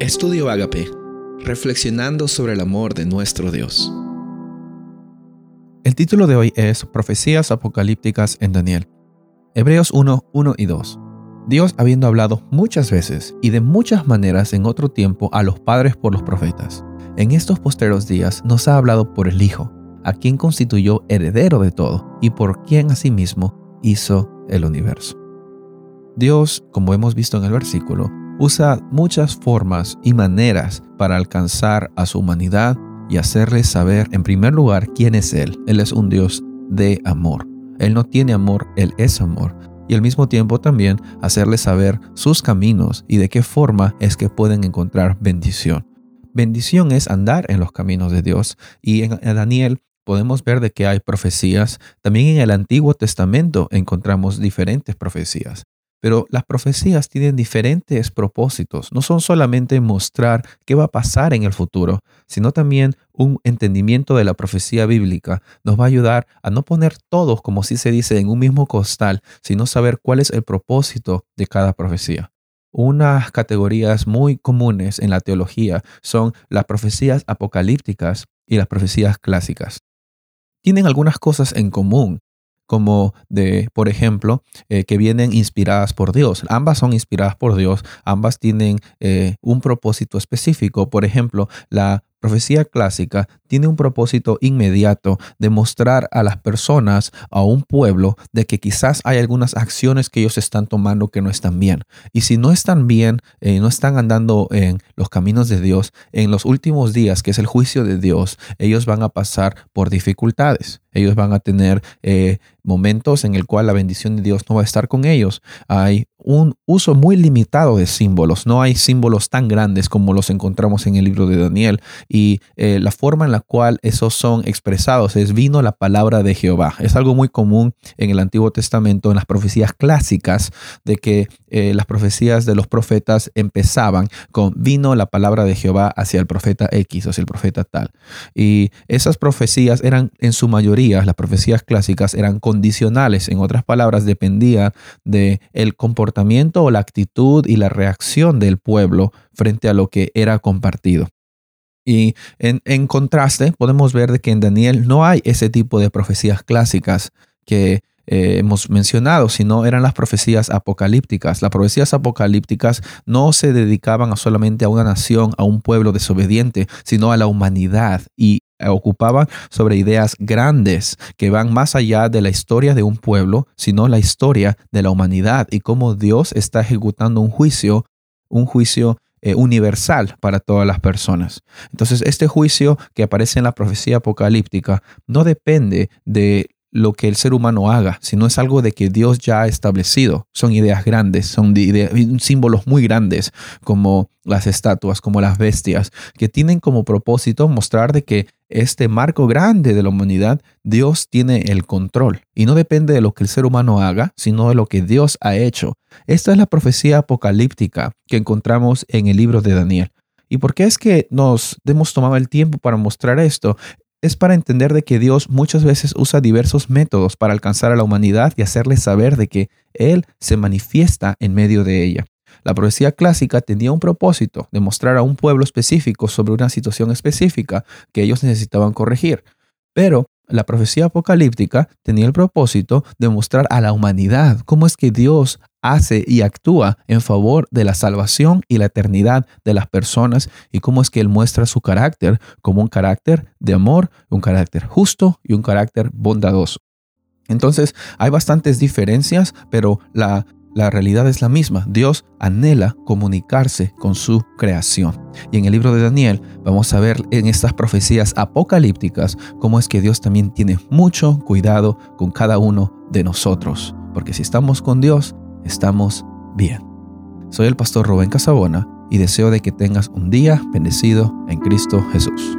Estudio Agape, reflexionando sobre el amor de nuestro Dios. El título de hoy es Profecías Apocalípticas en Daniel. Hebreos 1, 1 y 2. Dios habiendo hablado muchas veces y de muchas maneras en otro tiempo a los padres por los profetas, en estos posteros días nos ha hablado por el Hijo, a quien constituyó heredero de todo y por quien asimismo hizo el universo. Dios, como hemos visto en el versículo, usa muchas formas y maneras para alcanzar a su humanidad y hacerles saber en primer lugar quién es Él. Él es un Dios de amor. Él no tiene amor, Él es amor. Y al mismo tiempo también hacerles saber sus caminos y de qué forma es que pueden encontrar bendición. Bendición es andar en los caminos de Dios. Y en Daniel podemos ver de que hay profecías. También en el Antiguo Testamento encontramos diferentes profecías. Pero las profecías tienen diferentes propósitos. No son solamente mostrar qué va a pasar en el futuro, sino también un entendimiento de la profecía bíblica. Nos va a ayudar a no poner todos, como si se dice, en un mismo costal, sino saber cuál es el propósito de cada profecía. Unas categorías muy comunes en la teología son las profecías apocalípticas y las profecías clásicas. Tienen algunas cosas en común, como de, por ejemplo, eh, que vienen inspiradas por Dios. Ambas son inspiradas por Dios, ambas tienen eh, un propósito específico. Por ejemplo, la profecía clásica tiene un propósito inmediato de mostrar a las personas, a un pueblo, de que quizás hay algunas acciones que ellos están tomando que no están bien. Y si no están bien, eh, no están andando en los caminos de Dios, en los últimos días, que es el juicio de Dios, ellos van a pasar por dificultades. Ellos van a tener eh, momentos en el cual la bendición de Dios no va a estar con ellos. Hay un uso muy limitado de símbolos. No hay símbolos tan grandes como los encontramos en el libro de Daniel. Y eh, la forma en la cual esos son expresados es vino la palabra de Jehová. Es algo muy común en el Antiguo Testamento, en las profecías clásicas, de que eh, las profecías de los profetas empezaban con vino la palabra de Jehová hacia el profeta X, hacia el profeta tal. Y esas profecías eran en su mayoría, las profecías clásicas eran condicionales. En otras palabras, dependía de el comportamiento o la actitud y la reacción del pueblo frente a lo que era compartido. Y en, contraste, podemos ver que en Daniel no hay ese tipo de profecías clásicas que eh, hemos mencionado, sino eran las profecías apocalípticas. Las profecías apocalípticas no se dedicaban solamente a una nación, a un pueblo desobediente, sino a la humanidad y ocupaban sobre ideas grandes que van más allá de la historia de un pueblo, sino la historia de la humanidad y cómo Dios está ejecutando un juicio, un juicio eh, universal para todas las personas. Entonces, este juicio que aparece en la profecía apocalíptica no depende de lo que el ser humano haga, sino es algo de que Dios ya ha establecido. Son ideas grandes, son símbolos muy grandes, como las estatuas, como las bestias, que tienen como propósito mostrar de que este marco grande de la humanidad, Dios tiene el control y no depende de lo que el ser humano haga, sino de lo que Dios ha hecho. Esta es la profecía apocalíptica que encontramos en el libro de Daniel. ¿Y por qué es que nos hemos tomado el tiempo para mostrar esto? Es para entender de que Dios muchas veces usa diversos métodos para alcanzar a la humanidad y hacerles saber de que Él se manifiesta en medio de ella. La profecía clásica tenía un propósito de mostrar a un pueblo específico sobre una situación específica que ellos necesitaban corregir. Pero la profecía apocalíptica tenía el propósito de mostrar a la humanidad cómo es que Dios hace y actúa en favor de la salvación y la eternidad de las personas y cómo es que Él muestra su carácter como un carácter de amor, un carácter justo y un carácter bondadoso. Entonces hay bastantes diferencias, pero la la realidad es la misma. Dios anhela comunicarse con su creación. Y en el libro de Daniel vamos a ver en estas profecías apocalípticas cómo es que Dios también tiene mucho cuidado con cada uno de nosotros. Porque si estamos con Dios, estamos bien. Soy el pastor Rubén Casabona y deseo de que tengas un día bendecido en Cristo Jesús.